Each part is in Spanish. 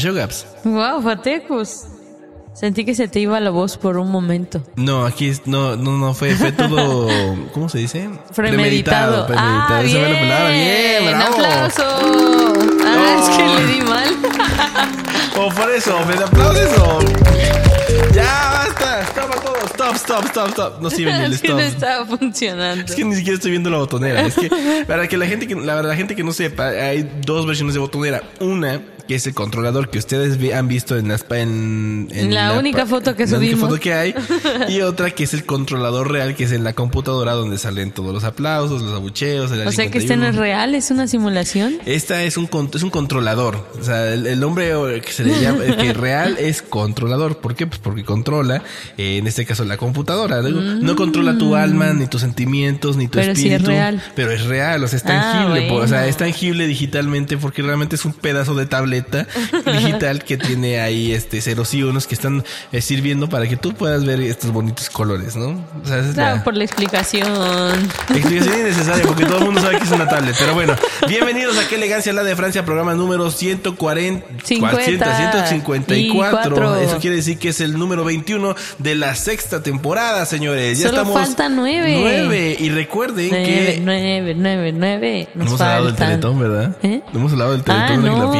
¿Qué show, Gaps? Wow, Fatecus. Sentí que se te iba la voz por un momento. No, aquí no, no, no, fue, fue todo, ¿cómo se dice? Premeditado. Ah, fue la bien. palabra, bien, Un bravo. aplauso. Ah, es que le di mal. O por eso, ¿me aplaudes o...? Ya, basta, stop a todo, stop, stop, stop, stop. No sirve ni el Es que no stop. estaba funcionando. Es que ni siquiera estoy viendo la botonera. Es que para que la gente que la, la gente que no sepa, hay dos versiones de botonera. Una que es el controlador que ustedes han visto en las en, La única foto que la única subimos. foto que hay y otra que es el controlador real que es en la computadora donde salen todos los aplausos, los abucheos. el o sea que este no es 51. real, es una simulación. Esta es un es un controlador. O sea, el, el nombre que se le llama el que real es controlador. ¿Por qué? Pues porque controla, eh, en este caso, la computadora. No, No controla tu alma, ni tus sentimientos, ni tu Mm. Pero sí es espíritu. real. Pero es real, o sea, es Ah, tangible. O sea, es tangible digitalmente porque realmente es un pedazo de digital que tiene ahí este ceros y unos que están eh, sirviendo para que tú puedas ver estos bonitos colores, ¿no? O sea, esa es Claro, la- por la explicación. Explicación innecesaria porque todo el mundo sabe que es una tablet. Pero bueno, bienvenidos a Qué Elegancia la de Francia, programa número 140, 50, 154. y cuatro. Eso quiere decir que es el número 21 de la sexta temporada, señores. Ya Solo estamos. faltan nueve. Nueve. Y recuerden Nueve, que. nueve, nueve, nueve. No Nos hemos hablado del faltan. Teletón, ¿verdad? ¿Eh? No hemos hablado del Teletón, Ah, ahora que no. lo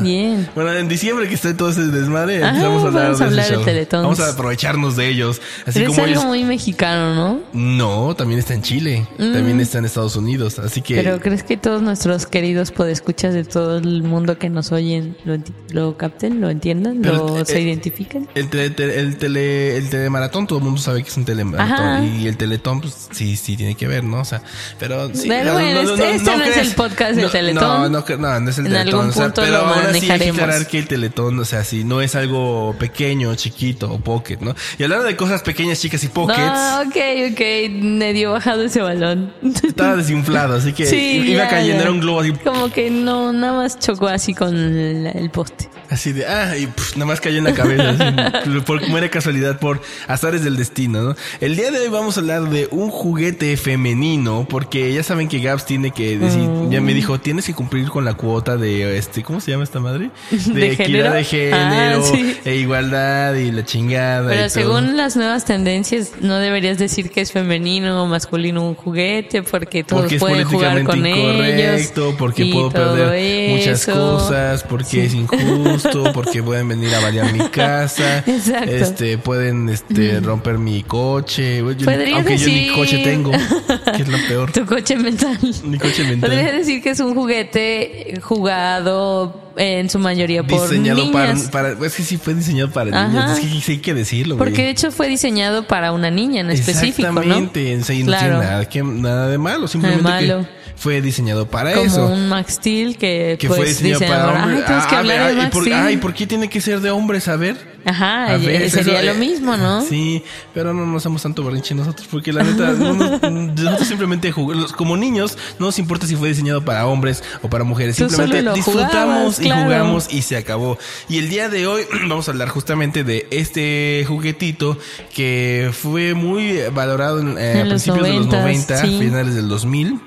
Bien. Bueno, en diciembre que está todo ese desmadre, Ajá, empezamos a hablar vamos de a hablar show. Teletón. Vamos a aprovecharnos de ellos. Así Pero es algo ellos. muy mexicano, ¿no? No, también está en Chile. También está en Estados Unidos. Así que. Mm. Pero ¿crees que todos nuestros queridos podescuchas de todo el mundo que nos oyen lo, lo capten, lo entiendan, Pero, lo se identifiquen? El, tele, el, tele, el telemaratón, todo el mundo sabe que es un telemaratón. Ajá. Y el teletón, pues sí, sí tiene que ver, ¿no? O sea, pero sí. Pero bueno, este- este no es el podcast del no, Teletón. No, no, no, no es el En teletón. algún o sea, punto pero lo así hay que manejaremos. aclarar que el teletón, o sea, si no es algo pequeño, chiquito o pocket, ¿no? Y hablando de cosas pequeñas, chicas y pockets, No, ok, ok, medio bajado ese balón. estaba desinflado, así que Sí, iba ya, cayendo, ya. era un globo así, Como que no, nada más chocó así con el, el poste. Así de, ah, y pf, nada más cayó en la cabeza. así, por casualidad, por azares del destino, ¿no? El día de hoy vamos a hablar de un juguete femenino, porque ya saben que Gaps tiene que decir, ya me dijo, tienes que cumplir con la cuota de, este, ¿cómo se llama esta madre? De, ¿De equidad género? de género, Ah, sí. e igualdad y la chingada. y Pero todo. según las nuevas tendencias, no deberías decir que es femenino o masculino un juguete, porque todos porque pueden jugar con ellos. porque puedo perder muchas cosas, porque es injusto, porque pueden venir a balear mi casa, Exacto. este, pueden este romper mi coche, aunque yo ni coche tengo, que es lo peor, Tu coche mental. mi coche mental. Podrías decir que es un juguete jugado en su mayoría por Diseñado para, niñas. para, es que sí fue diseñado para Ajá. niños, es que sí hay que decirlo, güey. Porque de hecho fue diseñado para una niña en específico, ¿no? Exactamente, en sí, no Claro. tiene nada, que, nada de malo, simplemente malo. que fue diseñado para Como eso. un Max Steel que, que pues fue diseñado para hombres. Ay, tienes que Ah, hablar ah, de ¿y Max por, Steel. ay, ¿por qué tiene que ser de hombres? A ver. Ajá, A ver, sería eso, lo mismo, ¿no? Sí, pero no nos hacemos tanto berrinche nosotros, porque la neta, no nos- nosotros simplemente jugamos, como niños, no nos importa si fue diseñado para hombres o para mujeres, simplemente disfrutamos jugabas, y claro. jugamos y se acabó. Y el día de hoy vamos a hablar justamente de este juguetito que fue muy valorado en, eh, a En los principios de los 90s, 90, sí. finales del 2000,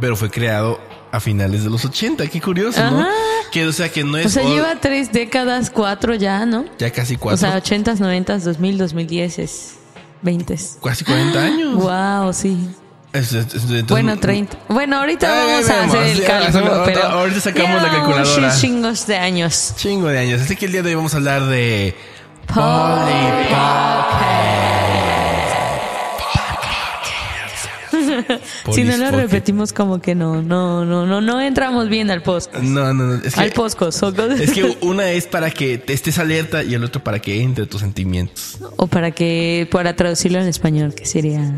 pero fue creado a finales de los 80, qué curioso, ¿no? Ajá. Que, o sea, que no es... O sea, lleva tres décadas, cuatro ya, ¿no? ya casi cuatro, O sea, 80s, 90s, 2000, 2010, es 20. casi 40 años. Wow, sí. Es- es- es- entonces- Bueno, 30. Bueno, ahorita Ay, vamos a vemos, hacer el cálculo, ahorita- pero ahorita sacamos la calculadora. chingos de años. Chingo de años. Así que el día de hoy vamos a hablar de Polly Pocket. si no lo repetimos como que no, no, no, no, no entramos bien al post. No, no, no. Es que, Al posco, es que una es para que te estés alerta y el otro para que entre tus sentimientos. O para que, para traducirlo en español, que sería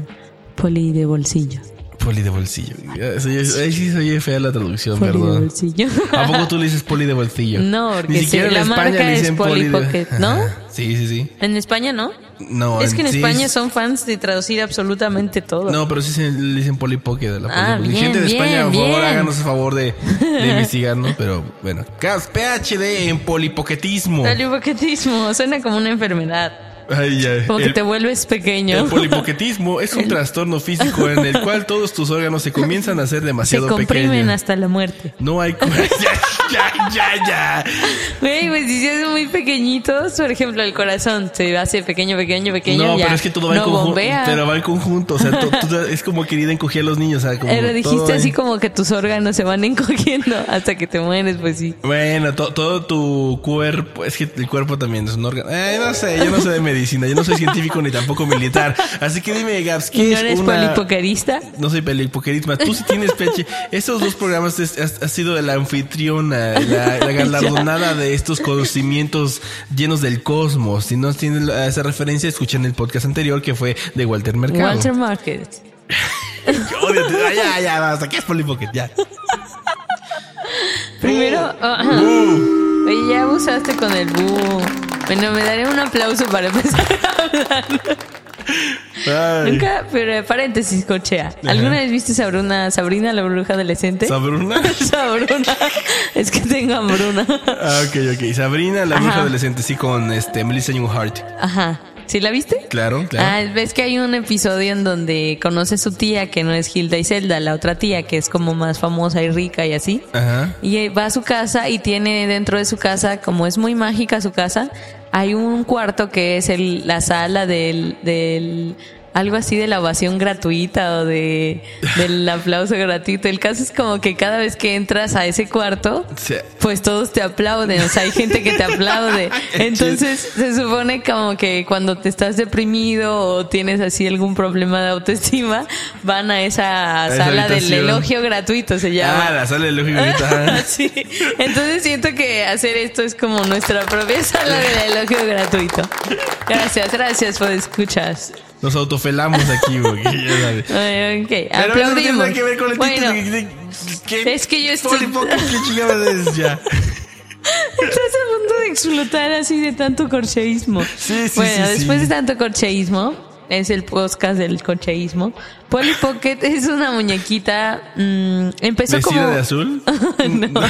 poli de bolsillo. Poli de bolsillo. Ahí sí soy fea la traducción, Poli de perdón. bolsillo. ¿A poco tú le dices poli de bolsillo? No, porque Ni siquiera sí, en la España marca le es dicen Polly de- Pocket, ¿no? Sí, sí, sí. En España no. No, es que en sí, España es- son fans de traducir absolutamente todo. No, pero sí se le dicen Polly Pocket a la Ah, bien, Gente de España, por bien, favor, bien. háganos el favor de, de investigar, ¿no? Pero bueno. PhD en polipoquetismo. Polipoquetismo suena como una enfermedad. Ay, ya. Como que El- te vuelves pequeño. El polipoquetismo es un trastorno físico en el cual todos tus órganos se comienzan a hacer Se demasiado comprimen pequeños. hasta la muerte. No hay. ya, ya, ya. Güey, pues si se hacen muy pequeñitos, por ejemplo, el corazón se hace pequeño, pequeño, pequeño. No, ya pero es que todo va en no conjunto. bombea. Pero va en conjunto. O sea, to- to- es como querida encogía a los niños. O sea, como Pero todo dijiste así en- como que tus órganos se van encogiendo hasta que te mueres, pues sí. Bueno, to- todo tu cuerpo, es que el cuerpo también es un órgano. Eh, no sé, yo no sé de medicina, yo no soy científico ni tampoco militar. Así que dime, Gaps, ¿Y ¿qué no es eres una... polipoquerista? No soy polipoquerisma. Tú sí tienes peche. Estos dos programas has, has sido la anfitriona, la, la galardonada de estos conocimientos llenos del cosmos. Si no tienen esa referencia, escuchen el podcast anterior que fue de Walter Mercado. Walter Market. Ódiate. Ah, ya, ya, basta. ¿Qué es polipocket? Ya. Primero, Uh. ajá. Oye, ya abusaste con el búho. Bueno, me daré un aplauso para empezar a hablar. Ay. Nunca, pero paréntesis, cochea. ¿Alguna vez viste Sabrina, Sabrina la bruja adolescente? ¿Sabruna? Sabruna. Es que tengo hambruna. Ah, ok, ok. Sabrina, la bruja Ajá. adolescente, sí, con este Melissa Young Hart. Ajá. ¿Sí la viste? Claro, claro. Ah, ves que hay un episodio en donde conoce a su tía, que no es Hilda y Zelda, la otra tía, que es como más famosa y rica y así. Ajá. Y eh, va a su casa y tiene dentro de su casa, como es muy mágica su casa, hay un cuarto que es el, la sala del, del algo así de la ovación gratuita o de del aplauso gratuito. El caso es como que cada vez que entras a ese cuarto, pues todos te aplauden, o sea, hay gente que te aplaude. Entonces se supone como que cuando te estás deprimido o tienes así algún problema de autoestima, van a esa esa sala del elogio gratuito, se llama. Ah, la sala de elogio ahorita. Sí. Entonces siento que hacer esto es como nuestra propia sala de elogio gratuito. Gracias, gracias por escuchar. Nos autofelamos aquí. Ay, ok, Pero eso no tiene aplaudimos. nada que ver con el bueno, título. ¿qué? es que yo estoy- ¿qué chingados es ya? estás a punto de explotar así de tanto corcheísmo. Sí, sí, bueno, sí, después de tanto corcheísmo, es el podcast del corcheísmo. Polly Pocket es una muñequita. mm, empezó ¿Vestida como. de azul? No.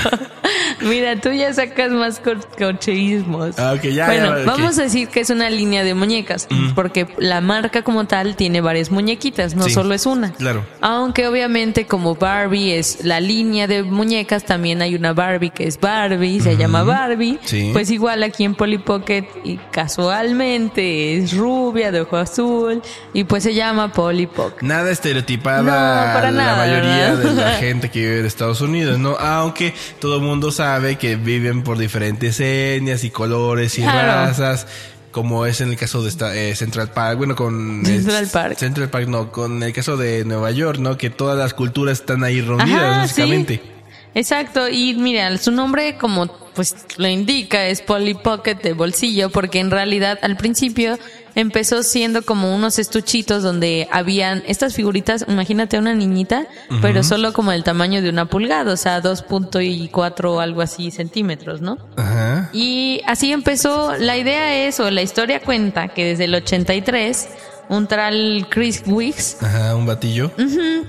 Mira, tú ya sacas más cor- corcheísmos. Ah, ok, ya, Bueno, ya, vamos a decir que es una línea de muñecas, porque la marca como tal tiene varias muñequitas, no Sí, solo es una. claro. Aunque obviamente como Barbie es la línea de muñecas, también hay una Barbie que es Barbie, se llama Barbie. Sí. Pues igual aquí en Polly Pocket y casualmente es rubia, de ojo azul, y pues se llama Polly Pocket. Nada estereotipada No, para la nada, mayoría ¿verdad? de la gente que vive en Estados Unidos, ¿no? Aunque todo el mundo sabe que viven por diferentes etnias y colores y Claro. razas. Como es en el caso de esta, eh, Central Park, bueno, con... Central eh, Park. Central Park, no, con el caso de Nueva York, ¿no? Que todas las culturas están ahí reunidas, Ajá, básicamente. sí. Exacto, y mira, su nombre como pues lo indica es Polly Pocket de bolsillo, porque en realidad al principio empezó siendo como unos estuchitos donde habían estas figuritas, imagínate una niñita, pero solo como el tamaño de una pulgada, o sea, 2.4 o algo así centímetros, ¿no? Ajá. Y así empezó, la idea es, o la historia cuenta, que desde el 83, un tal Chris Wicks Ajá, un batillo.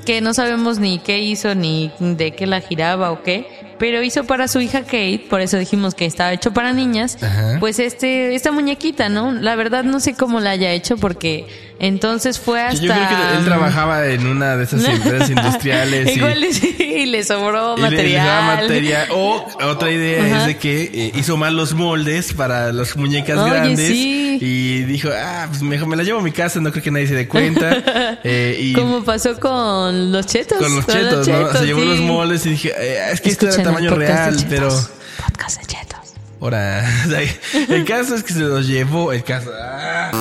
Que no sabemos ni qué hizo ni de qué la giraba o qué, pero hizo para su hija Kate, por eso dijimos que estaba hecho para niñas, Ajá. pues este esta muñequita, ¿no? La verdad no sé cómo la haya hecho porque entonces fue hasta Yo creo que él trabajaba en una de esas empresas industriales. y- Igual y y le sobró Y le- le material. material. O otra idea Ajá. es de que eh, hizo mal los moldes para las muñecas Oye, grandes. sí. Y dijo, ah, pues mejor me la llevo a mi casa, no creo que nadie se dé cuenta. Eh, y Como pasó con los chetos. con los chetos, ¿no? Se llevó los moldes y dije, eh, es que este era tamaño de real, Chetos. pero. Podcast de chetos. Ahora, el caso es que se los llevó. El caso. ah.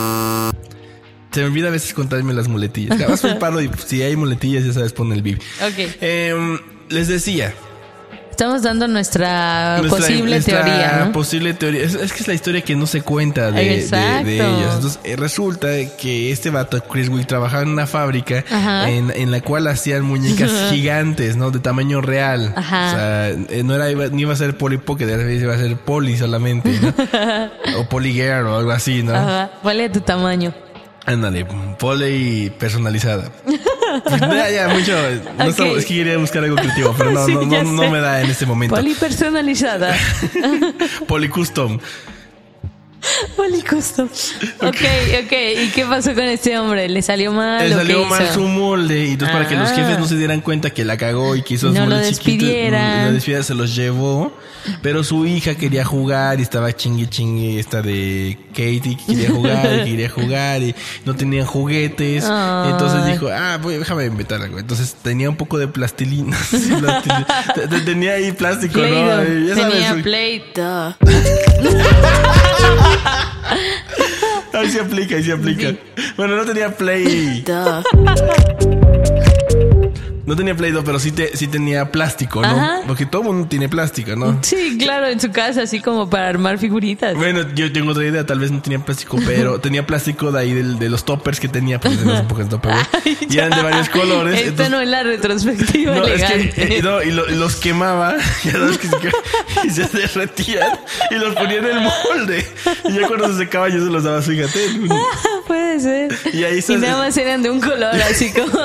Se me olvida a veces contarme las muletillas. Vez un paro y si hay muletillas, ya sabes, pon el bib. Ok. Em, les decía, Estamos dando nuestra, nuestra- posible nuestra teoría, ¿no? posible teoría. Es, es que es la historia que no se cuenta de, de- de ellos. Entonces, eh, resulta que este vato, Chris Wick, trabajaba en una fábrica en, en la cual hacían muñecas gigantes, ¿no? De tamaño real. Ajá. O sea, eh, no era, iba- ni iba a ser Polly Pocket, iba a ser Polly solamente, ¿no? o Polly Girl o algo así, ¿no? Ajá. ¿Cuál es tu tamaño? Ándale, Polly personalizada. Ya, ya, mucho. no Ok. estamos- es que quería buscar algo creativo, pero no, Sí, no, no, no me da en este momento. Polipersonalizada. Polly Custom. Policustom. Ok, ok. ¿Y qué pasó con este hombre? ¿Le salió mal? Le salió mal hizo? su molde y entonces para que los Ah. jefes no se dieran cuenta que la cagó y que hizo No lo moldes chiquitos, despidieran. no lo despidieran, se los llevó. Pero su hija quería jugar y estaba chingue chingue esta de Katie que quería jugar y quería jugar y no tenían juguetes. Entonces dijo, ah, voy, déjame inventar algo. Entonces tenía un poco de plastilina. Tenía ahí plástico, ¿no? Play-Doh. Y ya sabes, Tenía su- Play-Doh. Ahí se aplica, ahí se aplica. Bueno, no tenía Play. No tenía Play Doh, pero sí, te, sí tenía plástico, ¿no? Ajá. Porque todo mundo tiene plástico, ¿no? Sí, claro, en su casa, así como para armar figuritas. Bueno, yo tengo otra idea, tal vez no tenía plástico, pero tenía plástico de ahí del- de los toppers que tenía, porque en esa época el topper, Ay, y eran de varios colores. Esta entonces- no es la retrospectiva no, es elegante. que, eh, no, y, lo- y los quemaba, ya sabes que se, y se derretían y los ponía en el molde. Y ya cuando se secaba yo se los daba, fíjate. Puede ser. Y ahí se- nada más eran de un color, así como.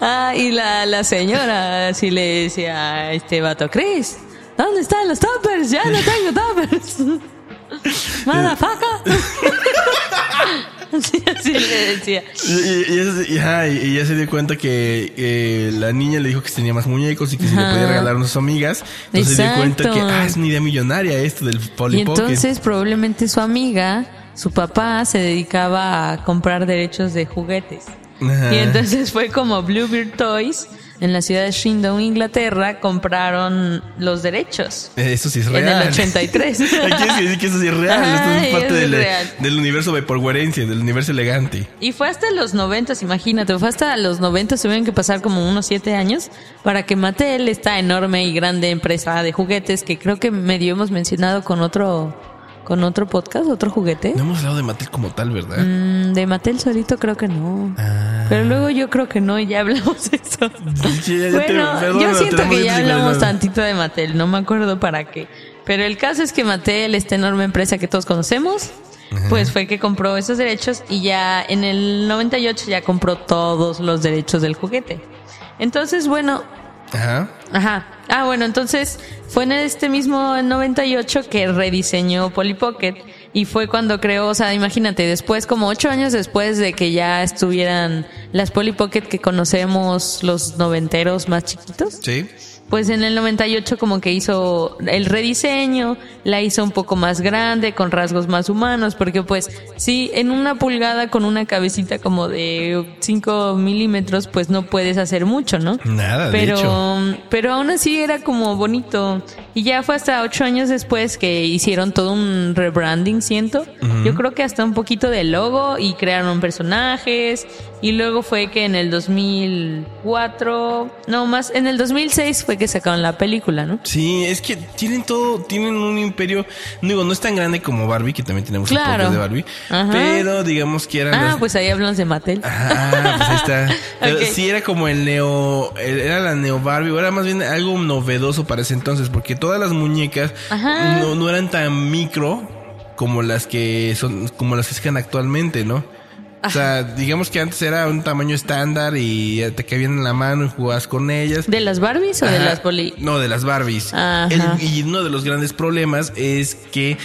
Ah, y la, la señora así le decía a este vato, Chris, ¿dónde están los toppers? Ya no tengo toppers. Motherfucker. Así, así le decía. Y, y- ajá, se dio cuenta que eh, la niña le dijo que tenía más muñecos y que si le podía regalar a sus amigas. Entonces se dio cuenta que ah, es una idea millonaria esto del Polly Y entonces probablemente su amiga, su papá, se dedicaba a comprar derechos de juguetes. Ajá. Y entonces fue como Bluebird Toys en la ciudad de Shindon, Inglaterra, compraron los derechos. Eso sí es En real. el 83. Aquí decir que eso sí es real. Ajá, Esto es parte es del, del universo vaporguerencia, del universo elegante. Y fue hasta los 90, imagínate, fue hasta los 90, tuvieron que pasar como unos 7 años para que Mattel, esta enorme y grande empresa de juguetes que creo que medio hemos mencionado con otro con otro podcast, otro juguete. No hemos hablado de Mattel como tal, ¿verdad? Mm, de Mattel solito creo que no. Ah. Pero luego yo creo que no y ya hablamos de eso. Sí, ya- ya te- Bueno, perdón, yo siento que ya 159. hablamos tantito de Mattel, no me acuerdo para qué. Pero el caso es que Mattel, esta enorme empresa que todos conocemos, pues fue que compró esos derechos y ya en el 98 ya compró todos los derechos del juguete. Entonces, bueno, Ajá. Ajá. Ah, bueno, entonces fue en este mismo 98 que rediseñó Polly Pocket y fue cuando creó, o sea, imagínate, después, como ocho años después de que ya estuvieran las Polly Pocket que conocemos los noventeros más chiquitos, Sí. Pues en el 98 como que hizo el rediseño, la hizo un poco más grande, con rasgos más humanos, porque pues sí, en una pulgada con una cabecita como de 5 milímetros, pues no puedes hacer mucho, ¿no? Nada, de pero, hecho. pero aún así era como bonito. Y ya fue hasta ocho años después que hicieron todo un rebranding, siento. Yo creo que hasta un poquito de logo y crearon personajes. Y luego fue que en el 2004, no más, en el 2006 fue que sacaron la película, ¿no? Sí, es que tienen todo, tienen un imperio, no digo, no es tan grande como Barbie, que también tenemos un Claro. podcast de Barbie, Ajá. pero digamos que eran Ah, las- pues ahí hablamos de Mattel. Ah, pues ahí está. Pero sí era como el neo, era la neo Barbie, o era más bien algo novedoso para ese entonces, porque todas las muñecas Ajá. no, no eran tan micro como las que son, como las que sacan actualmente, ¿no? O sea, digamos que antes era un tamaño estándar y te cabían en la mano y jugabas con ellas. ¿De las Barbies o de las Polly? No, de las Barbies. El- y uno de los grandes problemas es que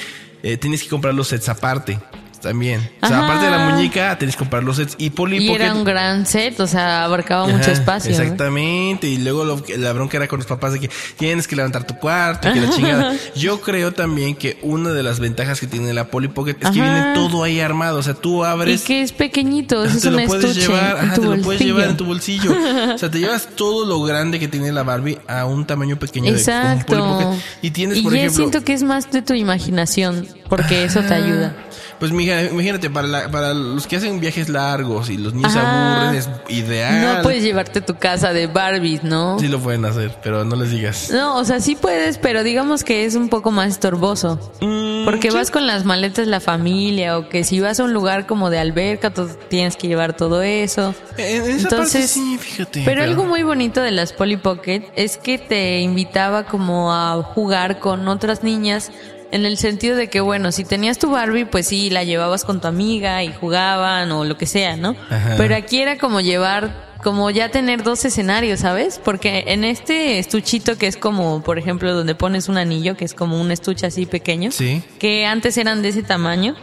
eh, tienes que comprar los sets aparte. También. O sea, Ajá. aparte de la muñeca, tienes que comprar los sets. Y Polly Y Pocket- era un gran set, o sea, abarcaba mucho Ajá, espacio. Exactamente. Y luego lo- la bronca era con los papás de que tienes que levantar tu cuarto, que la chingada. Yo creo también que una de las ventajas que tiene la Polly Pocket es que Ajá. viene todo ahí armado. O sea, tú Y abres. que es pequeñito, ajá, es te un lo puedes llevar, en ajá, tu te lo puedes llevar en tu bolsillo. o sea, te llevas todo lo grande que tiene la Barbie a un tamaño pequeño de un Exacto. Polly Pocket. Y tienes, por ejemplo. siento que es más de tu imaginación, porque eso te ayuda. Pues mija, imagínate, para, la- para los que hacen viajes largos y los niños Ajá. aburren, es ideal. No puedes llevarte tu casa de Barbies, ¿no? Sí lo pueden hacer, pero no les digas. No, o sea, sí puedes, pero digamos que es un poco más estorboso. Mm, Porque vas con las maletas la familia o que si vas a un lugar como de alberca, tú tienes que llevar todo eso. En, parte Entonces, sí, fíjate. Pero algo muy bonito de las Polly Pocket es que te invitaba como a jugar con otras niñas en el sentido de que, bueno, si tenías tu Barbie, pues sí, la llevabas con tu amiga y jugaban o lo que sea, ¿no? Ajá. Pero aquí era como llevar, como ya tener dos escenarios, ¿sabes? Porque en este estuchito que es como, por ejemplo, donde pones un anillo, que es como un estuche así pequeño, Sí. que antes eran de ese tamaño,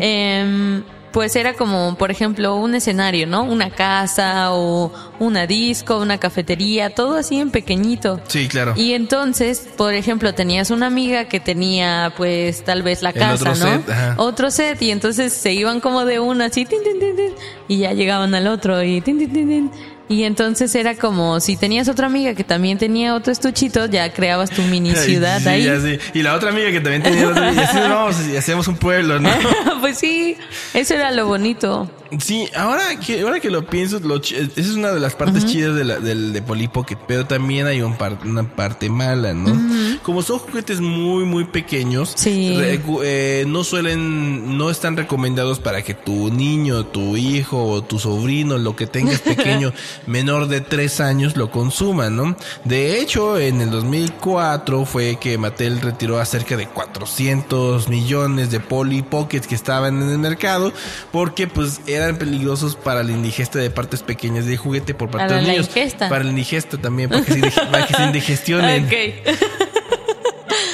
em, pues era como, por ejemplo, un escenario, ¿no? Una casa o una disco, una cafetería, todo así en pequeñito. Sí, claro. Y entonces, por ejemplo, tenías una amiga que tenía, pues, tal vez la casa, otro ¿no? set, ajá. Otro set, y entonces se iban como de una así, tin, tin, tin, tin, y ya llegaban al otro, y tin, tin, tin, tin. Y entonces era como si tenías otra amiga que también tenía otro estuchito, ya creabas tu mini ciudad sí, ahí. ya sé. Y la otra amiga que también tenía otra, y así vamos y hacemos un pueblo, ¿no? pues sí, eso era lo bonito. Sí, ahora que, ahora que lo pienso, lo ch- esa es una de las partes chidas de, la, del, de Polly Pocket, pero también hay un par- una parte mala, ¿no? Como son juguetes muy, muy pequeños, Sí. eh, no suelen, no están recomendados para que tu niño, tu hijo o tu sobrino, lo que tengas pequeño, menor de tres años, lo consuma, ¿no? De hecho, en el 2004 fue que Mattel retiró a cerca de 400 millones de Polly Pockets que estaban en el mercado porque pues eran peligrosos para la indigesta de partes pequeñas de juguete por parte Para de los la niños. ingesta. Para la indigesta también, para que se, para que se indigestionen. Ok.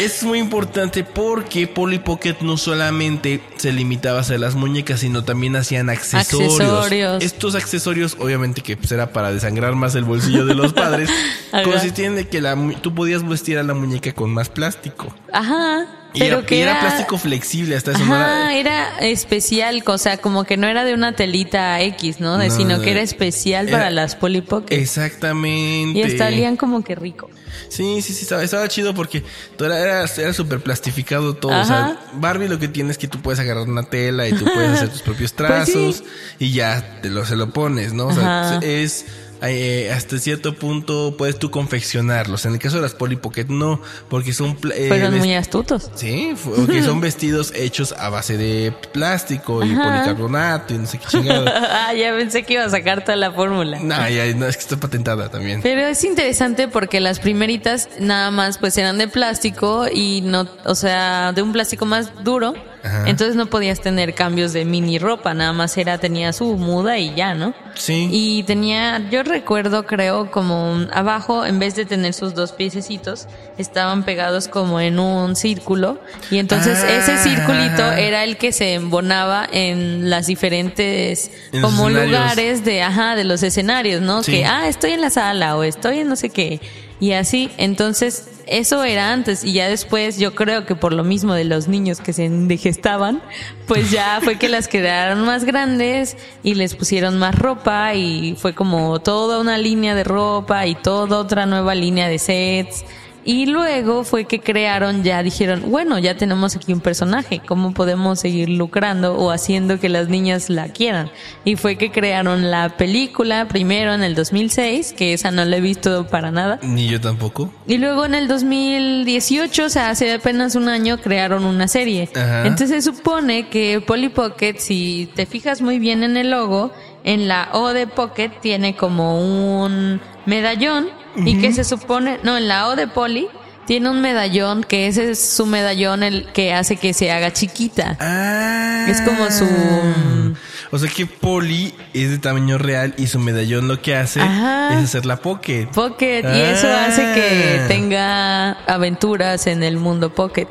Es muy importante porque Polly Pocket no solamente se limitaba a hacer las muñecas, sino también hacían accesorios. Accesorios. Estos accesorios, obviamente que pues, era para desangrar más el bolsillo de los padres, consistían de que la, tú podías vestir a la muñeca con más plástico. Ajá. Y Pero era, que y era era, plástico flexible, hasta eso no Ajá, era- era especial, o sea, como que no era de una telita X, ¿no? De- No, sino no, que era especial era- para las Polly Pocket. Exactamente. Y hasta olían como que rico. Sí, sí, sí, estaba, estaba chido porque todo era, era, era súper plastificado todo. O sea. Barbie lo que tiene es que tú puedes agarrar una tela y tú puedes hacer tus propios Pues trazos sí. y ya te lo, se lo pones, ¿no? O sea, Ajá. es eh, hasta cierto punto puedes tú confeccionarlos. En el caso de las Polly Pocket no, porque son... eh, Fueron muy astutos. Sí, porque son vestidos hechos a base de plástico y Ajá. policarbonato y no sé qué chingado. ah, ya pensé que iba a sacar toda la fórmula. no, ya, no, es que está patentada también. Pero es interesante porque las primeritas nada más pues eran de plástico y no, o sea, de un plástico más duro. Ajá. Entonces no podías tener cambios de mini ropa, nada más era, tenía su muda y ya, ¿no? Sí. Y tenía, yo recuerdo, creo, como abajo, en vez de tener sus dos piececitos, estaban pegados como en un círculo. Y entonces Ah. ese circulito era el que se embonaba en las diferentes, En como lugares de, ajá, de los escenarios, ¿no? Sí. Que, ah, estoy en la sala o estoy en no sé qué. Y así, entonces, eso era antes y ya después yo creo que por lo mismo de los niños que se indigestaban, pues ya fue que las quedaron más grandes y les pusieron más ropa y fue como toda una línea de ropa y toda otra nueva línea de sets. Y luego fue que crearon, ya dijeron, bueno, ya tenemos aquí un personaje, ¿cómo podemos seguir lucrando o haciendo que las niñas la quieran? Y fue que crearon la película primero en el 2006, que esa no la he visto para nada. Ni yo tampoco. Y luego en el 2018, o sea, hace apenas un año, crearon una serie. Ajá. Entonces se supone que Polly Pocket, si te fijas muy bien en el logo, en la O de Pocket tiene como un medallón y que se supone, no, en la O de Polly tiene un medallón que ese es su medallón el que hace que se haga chiquita. Ah. Es como su- O sea que Polly es de tamaño real y su medallón lo que hace Ajá. es hacer la Pocket. Pocket y eso hace que Ah. tenga aventuras en el mundo Pocket.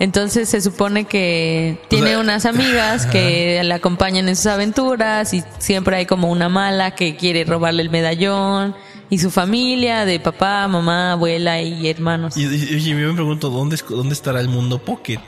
Entonces se supone que tiene sea, unas amigas que la acompañan en sus aventuras y siempre hay como una mala que quiere robarle el medallón y su familia de papá, mamá, abuela y hermanos. Y, y- y yo me pregunto, ¿dónde, ¿dónde estará el mundo Pocket?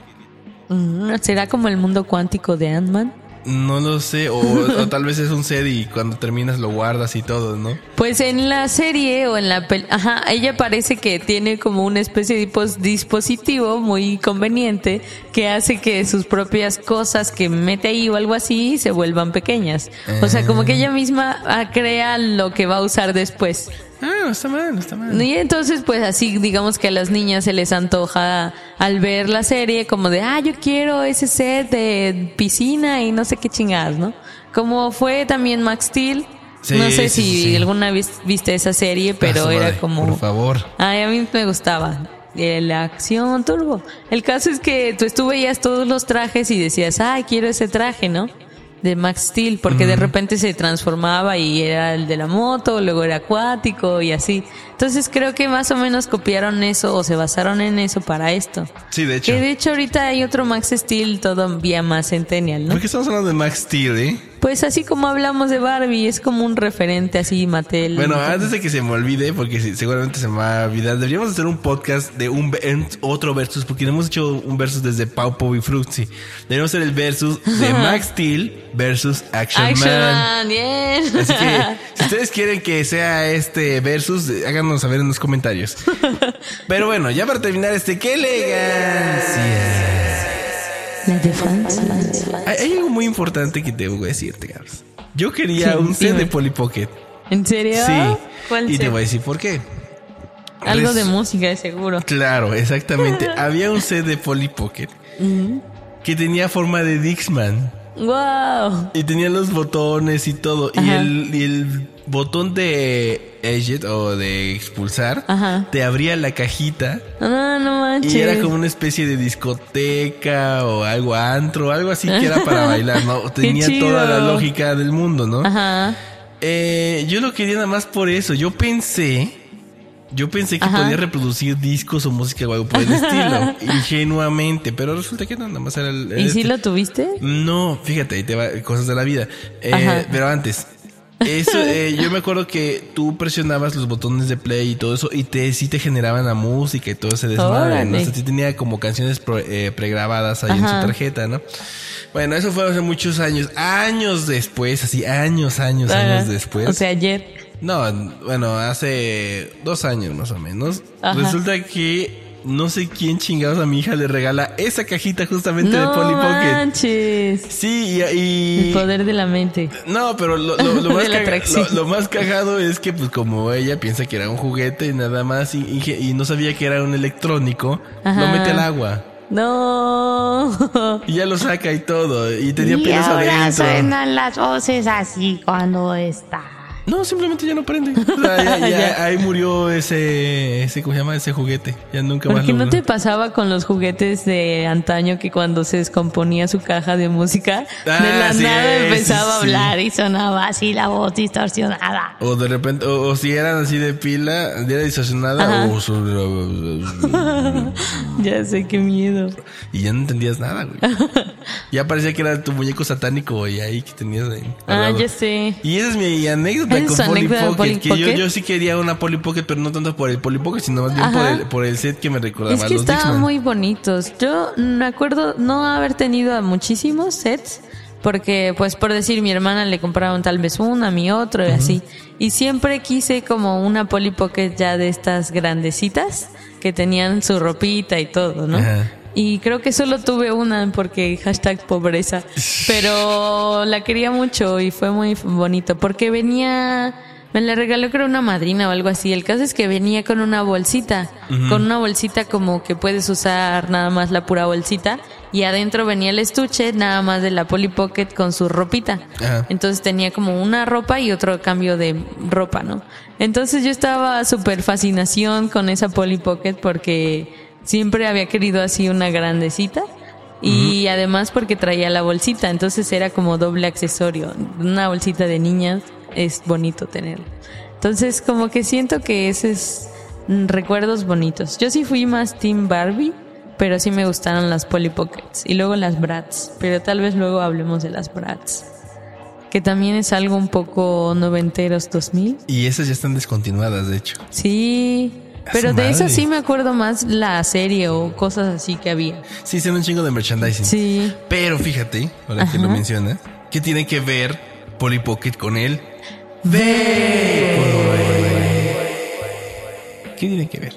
Mm, ¿Será como el mundo cuántico de Ant-Man? No lo sé, o, o tal vez es un set y cuando terminas lo guardas y todo, ¿no? Pues en la serie o en la pel ajá, ella parece que tiene como una especie de pos- dispositivo muy conveniente que hace que sus propias cosas que mete ahí o algo así se vuelvan pequeñas. O sea, como que ella misma ah, crea lo que va a usar después. Ah, no está mal, no está mal. Y entonces, pues así, digamos que a las niñas se les antoja al ver la serie como de, ah, yo quiero ese set de piscina y no sé qué chingadas, ¿no? Como fue también Max Steel. Sí, no sé sí, si sí, alguna vez viste esa serie, pero era madre, como... Por favor. Ay, a mí me gustaba. Eh, La acción turbo. El caso es que tú, tú veías todos los trajes y decías, ay, quiero ese traje, ¿no? De Max Steel, porque de repente se transformaba y era el de la moto, luego era acuático y así. Entonces creo que más o menos copiaron eso o se basaron en eso para esto. Sí, de hecho. Que de hecho ahorita hay otro Max Steel todavía más centennial, ¿no? ¿Por qué estamos hablando de Max Steel, eh? Pues así como hablamos de Barbie, es como un referente así, Mattel. Bueno, antes de que se me olvide, porque seguramente se me va a olvidar, deberíamos hacer un podcast de un otro versus, porque no hemos hecho un versus desde Pau Pau y Fruitsy. Deberíamos hacer el versus de Max Steel versus Action, Action Man. Man, bien. Así que, si ustedes quieren que sea este versus, eh, háganos saber en los comentarios. Pero bueno, ya para terminar este, ¡qué elegancia! La. Hay, hay algo muy importante que tengo que decirte, Gabs. Yo quería Sí, un set de Polly Pocket. ¿En serio? Sí. ¿Cuál y te voy a decir por qué. Algo Res- de música, de seguro. Claro, exactamente. Había un set de Polly Pocket que tenía forma de Dixman. ¡Wow! Y tenía los botones y todo. Y el, y el botón de exit o de expulsar Ajá. te abría la cajita. No manches. Y era como una especie de discoteca o algo antro, algo así que era para bailar, ¿no? Tenía toda la lógica del mundo, ¿no? Ajá. Eh, yo lo quería nada más por eso. Yo pensé, yo pensé que Ajá. podía reproducir discos o música o algo por el estilo, ingenuamente, pero resulta que no, nada más era el. ¿Y este. si lo tuviste? No, fíjate, ahí te va, cosas de la vida. Eh, pero antes, eso, eh, yo me acuerdo que tú presionabas los botones de play y todo eso y te sí te generaban la música y todo ese desmadre, ¿no? O sea, sí tenía como canciones eh, pregrabadas ahí en su tarjeta, ¿no? Bueno, eso fue hace muchos años, años después, así años, años, Ajá. años después. O sea, ayer. No, bueno, hace dos años más o menos. Ajá. Resulta que no sé quién chingados a mi hija le regala esa cajita justamente de No Polly Pocket. manches. Sí, y, y- El poder de la mente. no, pero lo, lo- lo más caga- lo- más cagado es que pues como ella piensa que era un juguete y nada más y, y- y no sabía que era un electrónico, lo mete al agua No. y ya lo saca y todo y tenía Y pelos ahora adentro. suenan las voces así cuando está. No, simplemente ya no prende. O sea, ya- ya- Ya. ahí murió ese, ese, ¿cómo se llama? Ese juguete. Ya nunca más ¿Por qué lo no te pasaba con los juguetes de antaño que cuando se descomponía su caja de música, Ah, de la sí, nada empezaba a hablar Y sonaba así la voz distorsionada. O de repente, o, o si eran así de pila, era distorsionada, Ajá. o so- Ya sé qué miedo. y ya no entendías nada, güey. Ya parecía que era tu muñeco satánico y ahí que tenías ahí. Ah, ya sé. Y esa es mi anécdota ¿Esa con es tu Polly Pocket. con Polly que yo, Pocket? yo sí quería una Polly Pocket, pero no tanto por el Polly Pocket, sino más bien por el, por el set que me recordaba Es que estaban muy bonitos. Yo me acuerdo no haber tenido a muchísimos sets, porque pues por decir mi hermana le compraron tal vez una, mi otro y así. Y siempre quise como una Polly Pocket ya de estas grandecitas que tenían su ropita y todo, ¿no? Ajá. Y creo que solo tuve una porque hashtag pobreza. Pero la quería mucho y fue muy bonito porque venía, me la regaló creo una madrina o algo así. El caso es que venía con una bolsita, con una bolsita como que puedes usar nada más la pura bolsita y adentro venía el estuche nada más de la Polly Pocket con su ropita. Entonces tenía como una ropa y otro cambio de ropa, ¿no? Entonces yo estaba súper fascinación con esa Polly Pocket porque siempre había querido así una grandecita. Y además porque traía la bolsita, entonces era como doble accesorio. Una bolsita de niñas es bonito tenerla. Entonces como que siento que ese es mm, recuerdos bonitos. Yo sí fui más Team Barbie, pero sí me gustaron las Polly Pockets. Y luego las Bratz, pero tal vez luego hablemos de las Bratz. Que también es algo un poco noventeros 2000. Y esas ya están descontinuadas, de hecho. Sí, pero de eso sí me acuerdo más la serie o cosas así que había. Sí, hicieron un chingo de merchandising. Sí. Pero fíjate, ahora que lo mencionas, ¿Qué tiene que ver Polly Pocket con él? ¿Qué tiene que ver?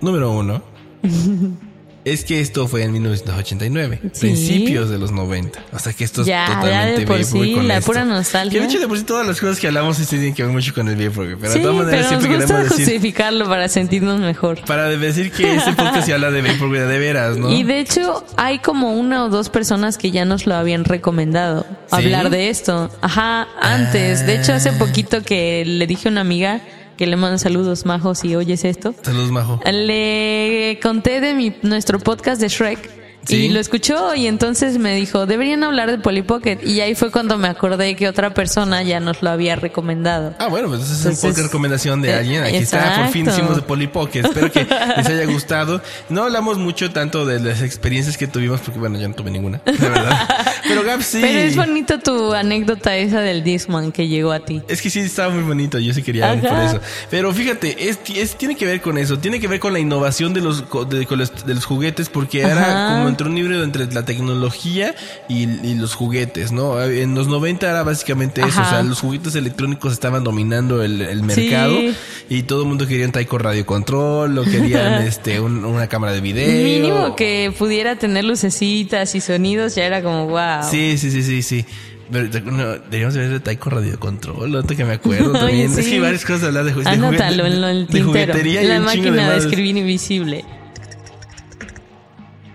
Número uno. Es que esto fue en 1989, Sí. principios de los 90. O sea que esto es Ya, ya totalmente de por sí, con la esto. pura nostalgia. Que de hecho de por sí todas las cosas que hablamos sí tienen que ver mucho con el Vaporwave. Pero sí, de todas maneras pero nos siempre gusta queremos decir... justificarlo para sentirnos mejor. Para decir que este podcast se habla de Vaporwave de veras, ¿no? Y de hecho, hay como una o dos personas que ya nos lo habían recomendado hablar de esto. Ajá, antes. De hecho, hace Ah. poquito que le dije a una amiga que le mando saludos, Majo, si oyes esto. Saludos, Majo. Le conté de mi, nuestro podcast de Shrek. Sí. Y lo escuchó y entonces me dijo, deberían hablar de Polly Pocket. Y ahí fue cuando me acordé que otra persona ya nos lo había recomendado. Ah, bueno, pues esa es un Entonces, podcast recomendación de eh, alguien. Aquí está, por fin exacto. hicimos de Polly Pocket. Espero que les haya gustado. No hablamos mucho tanto de las experiencias que tuvimos, porque bueno, yo no tuve ninguna, de verdad. Pero Gab sí. Pero es bonito tu anécdota esa del Discman que llegó a ti. Es que sí estaba muy bonito, yo sí quería ir por eso. Pero fíjate, es, es- tiene que ver con eso, tiene que ver con la innovación de los, de, con los, de los juguetes, porque era como entre un híbrido entre la tecnología y, y los juguetes, ¿no? En los 90 era básicamente eso, o sea, los juguetes electrónicos estaban dominando el, el mercado Sí. Y todo el mundo quería un Taiko Radio Control o querían este, un- una cámara de video. Mínimo que pudiera tener lucecitas y sonidos, ya era como wow. Sí, sí, sí, sí, sí. Pero no, deberíamos ver el Taiko Radio Control, ahorita que me acuerdo Oye, también. Es sí. que hay varias cosas de hablar de, ju- de Anótalo juguete- en lo- el de tintero. juguetería La máquina de madres. escribir invisible.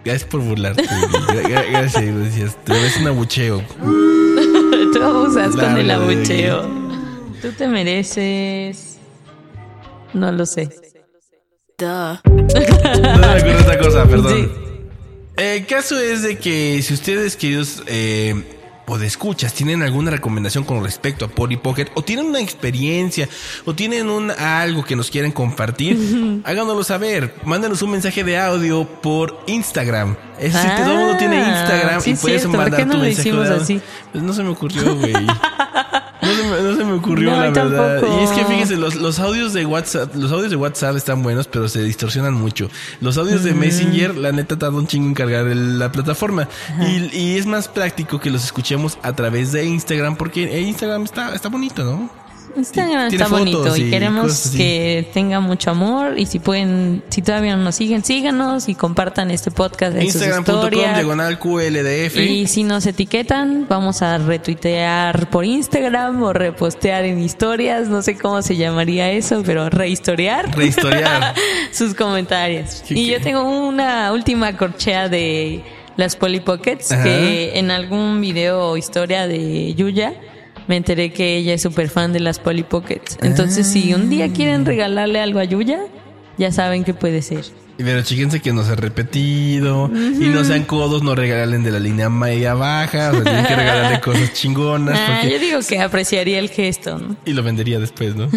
Gracias por burlarte. Gra- gra- Gracias, gracias. Te ves un abucheo. Tú abusas con el de abucheo. Tú te mereces. No lo sé. No me acuerdo otra cosa, perdón. Sí. El caso es de que si ustedes, queridos eh, podescuchas, tienen alguna recomendación con respecto a Polly Pocket, o tienen una experiencia, o tienen un algo que nos quieren compartir, háganoslo saber. Mándanos un mensaje de audio por Instagram. Es decir, que todo el mundo tiene Ah, Instagram sí y es puedes cierto. ¿Por mandar qué no tu lo mensaje hicimos de audio. así? Pues no se me ocurrió, güey. No se, me, no se me ocurrió, No, la verdad. tampoco. Y es que fíjense, los, los audios de WhatsApp, los audios de WhatsApp están buenos, pero se distorsionan mucho. Los audios de Messenger, la neta, tarda un chingo en cargar el- la plataforma. Y, y es más práctico que los escuchemos a través de Instagram, porque eh, Instagram está, está bonito, ¿no? Instagram está bonito y y queremos que tenga mucho amor y si pueden, si todavía no nos siguen, síganos y compartan este podcast en Instagram.com, diagonal QLDF. Y si nos etiquetan, vamos a retuitear por Instagram o repostear en historias, no sé cómo se llamaría eso, pero rehistoriar Rehistoriar. sus comentarios. ¿Qué- Y qué? yo tengo una última corchea de las Polly Pockets Ajá. que en algún video o historia de Yuya me enteré que ella es súper fan de las Polly Pockets. Entonces, si un día quieren regalarle algo a Yuya, ya saben que puede ser. Pero chíquense que no se ha repetido. Y no sean codos, no regalen de la línea media baja. O sea, tienen que regalarle cosas chingonas. Ah, porque- yo digo que apreciaría el gesto, ¿no? Y lo vendería después, ¿no?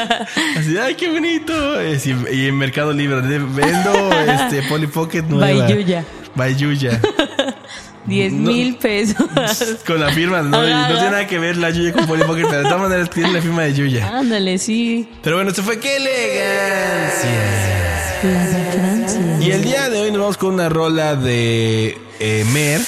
Así, ay, qué bonito. Eh, y en Mercado Libre vendo este Polly Pocket nueva. By Yuya. By Yuya. 10 No. mil pesos. Con la firma, ¿no? Tiene nada que ver la Yuya con Polly Pocket, pero de todas maneras tiene la firma de Yuya. Ándale, sí. Pero bueno, se fue. ¡Qué elegancia! Y el día de hoy nos vamos con una rola de eh, Mer.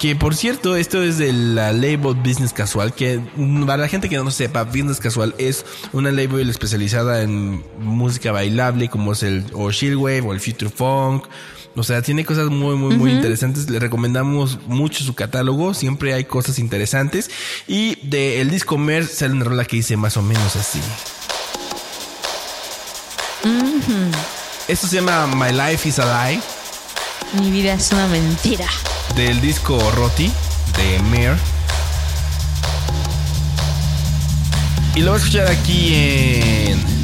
Que por cierto, esto es de la label Business Casual. Que mm, para la gente que no sepa, Business Casual es una label especializada en música bailable, como es el o Chillwave o el Future Funk. O sea, tiene cosas muy, muy, muy interesantes. Le recomendamos mucho su catálogo. Siempre hay cosas interesantes. Y de el disco Mer sale una rola que dice más o menos así. Esto se llama My Life is a Lie. Mi vida es una mentira. del disco Roti de Mer. Y lo voy a escuchar aquí en.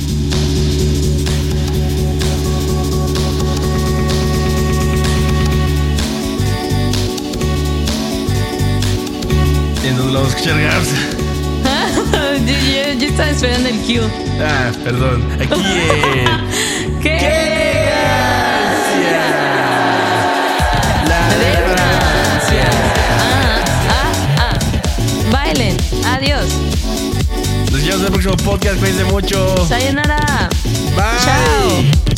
En donde lo vamos a escuchar Garza. yo, yo- yo estaba esperando el cue. Ah, perdón. Aquí en. ¿Qué? La Gracias. Ah, ah, ah. Bailen. Adiós. Nos vemos en el próximo podcast. Cuídense mucho. Sayonara. Bye. Chao.